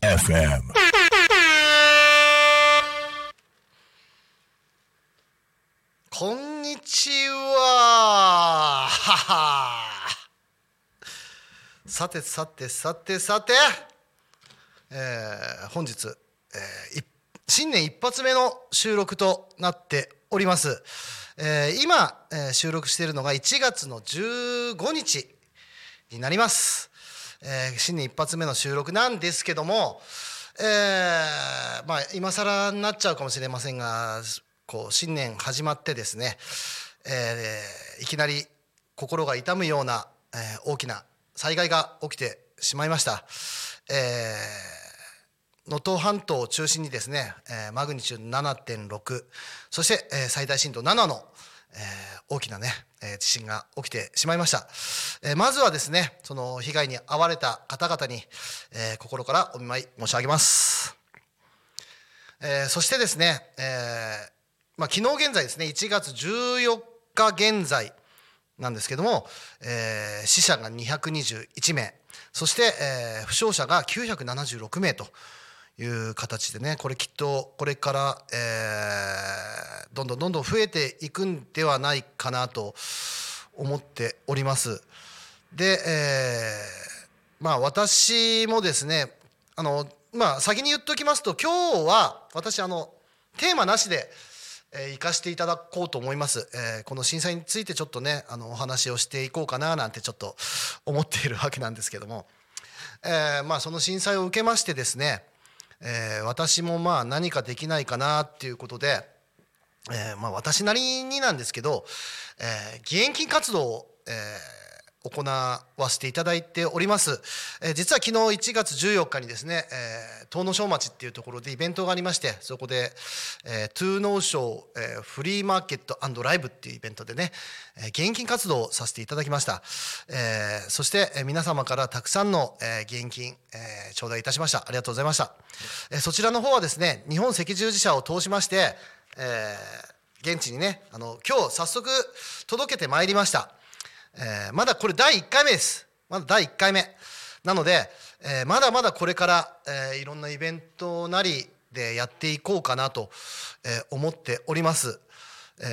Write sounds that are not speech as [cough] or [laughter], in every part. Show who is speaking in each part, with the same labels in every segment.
Speaker 1: FM.
Speaker 2: こんにちはさてさてさてさて、えー本日、えー新年一発目の収録となっております、えー今、えー収録しているのが1月の15日になります、えー新年一発目の収録なんですけども、えーまあ今更になっちゃうかもしれませんがこう新年始まってですね、えーいきなり心が痛むような、えー大きな災害が起きてしまいました。えー能登半島を中心にですね、えーマグニチュード7.6そして、えー最大震度7の、えー大きなね、えー地震が起きてしまいました、えーまずはですねその被害に遭われた方々に、えー心からお見舞い申し上げます、えーそしてですね、えーまあ、昨日現在ですね1月14日現在なんですけども、えー死者が221名そして、えー負傷者が976名という形でねこれきっとこれから、えーどんどんどんどん増えていくんではないかなと思っております。で、えーまあ私もですねあのまあ先に言っておきますと今日は私あのテーマなしで、えー行かせていただこうと思います、えーこの震災についてちょっとねあのお話をしていこうかななんてちょっと思っているわけなんですけども、えーまあその震災を受けましてですね、えー私もまあ何かできないかなっていうことで、えーまあ私なりになんですけど、えー義援金活動を、えー行わせていただいております、えー実は昨日1月14日にですね、えー遠野小町っていうところでイベントがありましてそこで、えー、トゥーノーショー、えフリーマーケットライブっていうイベントでね、えー義援金活動をさせていただきました、えーそして、え皆様からたくさんの、えー義援金、えー頂戴いたしました。ありがとうございました、えーそちらの方はですね日本赤十字社を通しまして、えー現地にねあの今日早速届けてまいりました。えーまだこれ第1回目ですまだ第1回目なので、えーまだまだこれから、えーいろんなイベントなりでやっていこうかなと、え思っております。え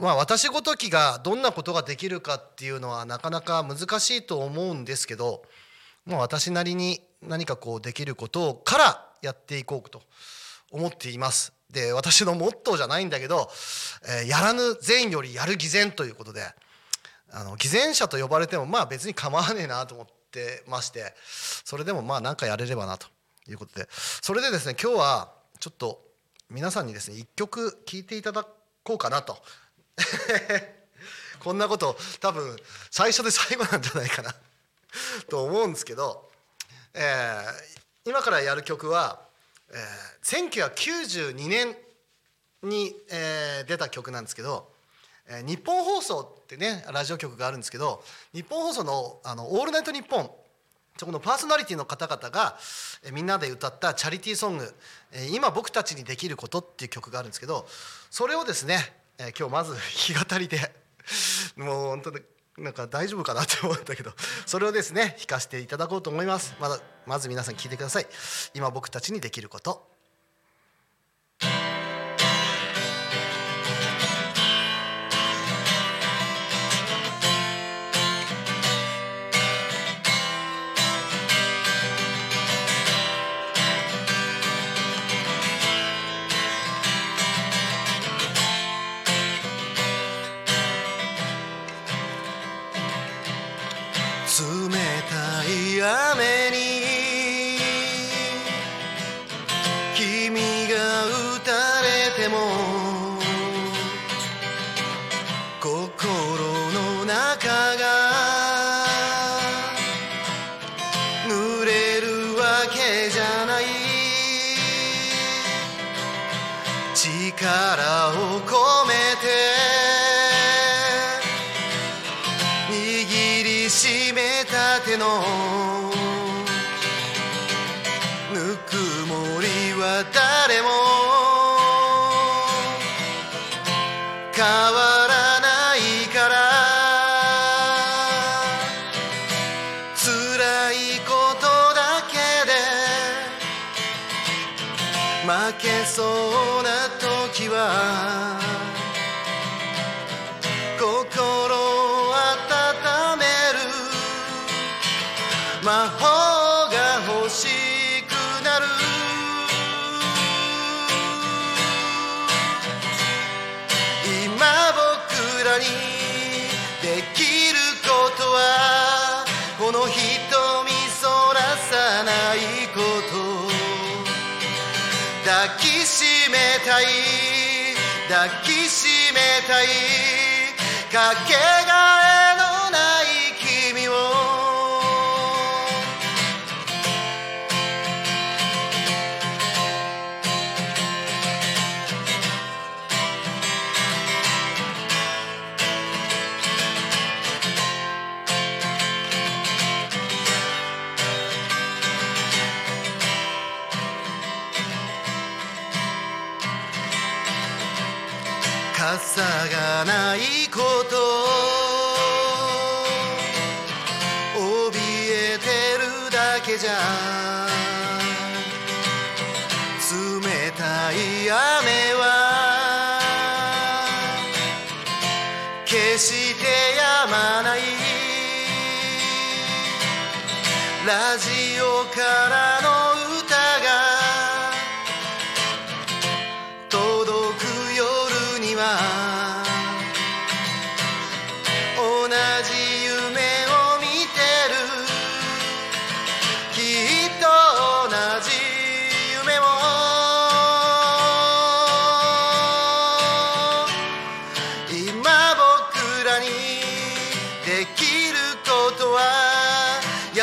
Speaker 2: まあ、私ごときがどんなことができるかっていうのはなかなか難しいと思うんですけど、まあ、私なりに何かこうできることからやっていこうと思っています。で私のモットーじゃないんだけど、えやらぬ善よりやる偽善ということであの偽善者と呼ばれてもまあ別に構わねえなと思ってましてそれでもまあ何かやれればなということで。それでですね今日はちょっと皆さんにですね一曲聴いていただこうかなと。[laughs] こんなこと多分最初で最後なんじゃないかな。[laughs] と思うんですけど、えー今からやる曲は、えー1992年に、えー出た曲なんですけど、日本放送ってねラジオ局があるんですけど日本放送の「あのオールナイトニッポン」そこのパーソナリティの方々が、えみんなで歌ったチャリティーソング「え今僕たちにできること」っていう曲があるんですけどそれをですね、え今日まず [laughs] 弾き語りでもう本当になんか大丈夫かなって思ったけどそれをですね弾かせていただこうと思います。まだまず皆さん聞いてください。今僕たちにできること。れけそうな時は心温める魔法が欲しくなる。今僕らにしめたい抱きしめたいかけがえがないこと。怯えてるだけじゃ。冷たい雨は。決してやまない。ラジオから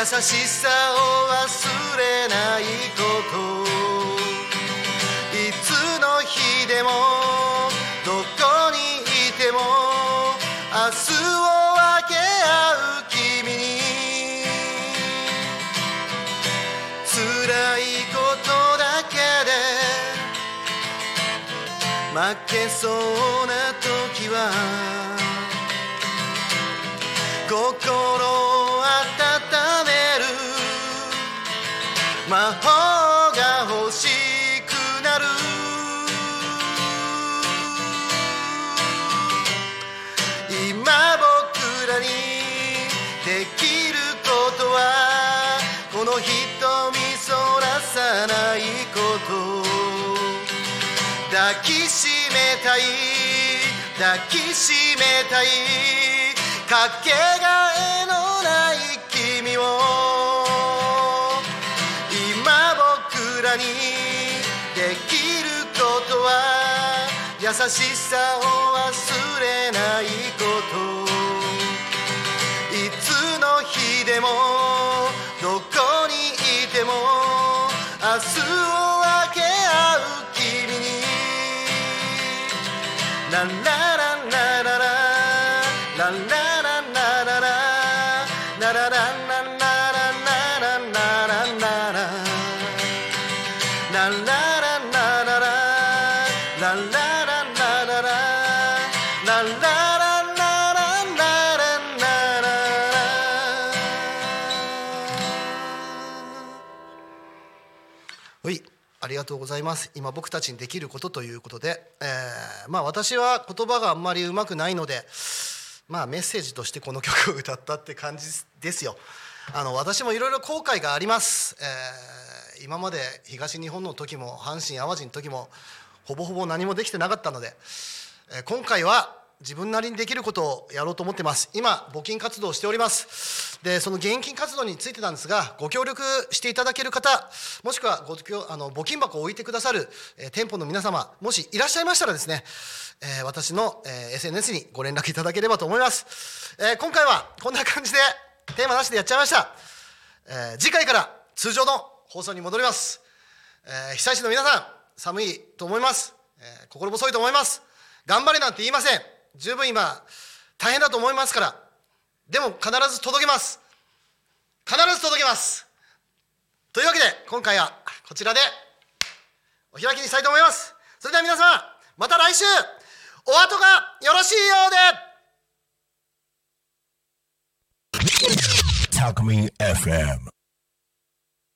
Speaker 2: 優しさを忘れないこと。いつの日でもどこにいても明日を分け合う君。に辛いことだけで負けそうな時は心魔法が欲しくなる。今僕らにできることはこの瞳そらさないこと。抱きしめたい抱きしめたい。かけがえのらにできることは優しさを忘れないこと。いつの日でもどこにいても明日を分け合う君に。ランラランラララランラランラララララランはいありがとうございます。今僕たちにできることということで、えーまあ私は言葉があんまりうまくないのでまあメッセージとしてこの曲を歌ったって感じですよ。あの私もいろいろ後悔があります、えー今まで東日本の時も阪神・淡路の時もほぼほぼ何もできてなかったので、えー今回は自分なりにできることをやろうと思ってます。今募金活動をしております。でその現金活動についてなんですがご協力していただける方もしくはごあの募金箱を置いてくださる、えー店舗の皆様もしいらっしゃいましたらですね、えー私の、えー SNS にご連絡いただければと思います、えー今回はこんな感じでテーマなしでやっちゃいました、えー次回から通常の放送に戻ります、えー被災地の皆さん寒いと思います、えー心細いと思います。頑張れなんて言いません。十分今大変だと思いますからでも必ず届けます。必ず届けます。というわけで今回はこちらでお開きにしたいと思います。それでは皆様また来週お後がよろしいようで。
Speaker 1: Talk Me FM.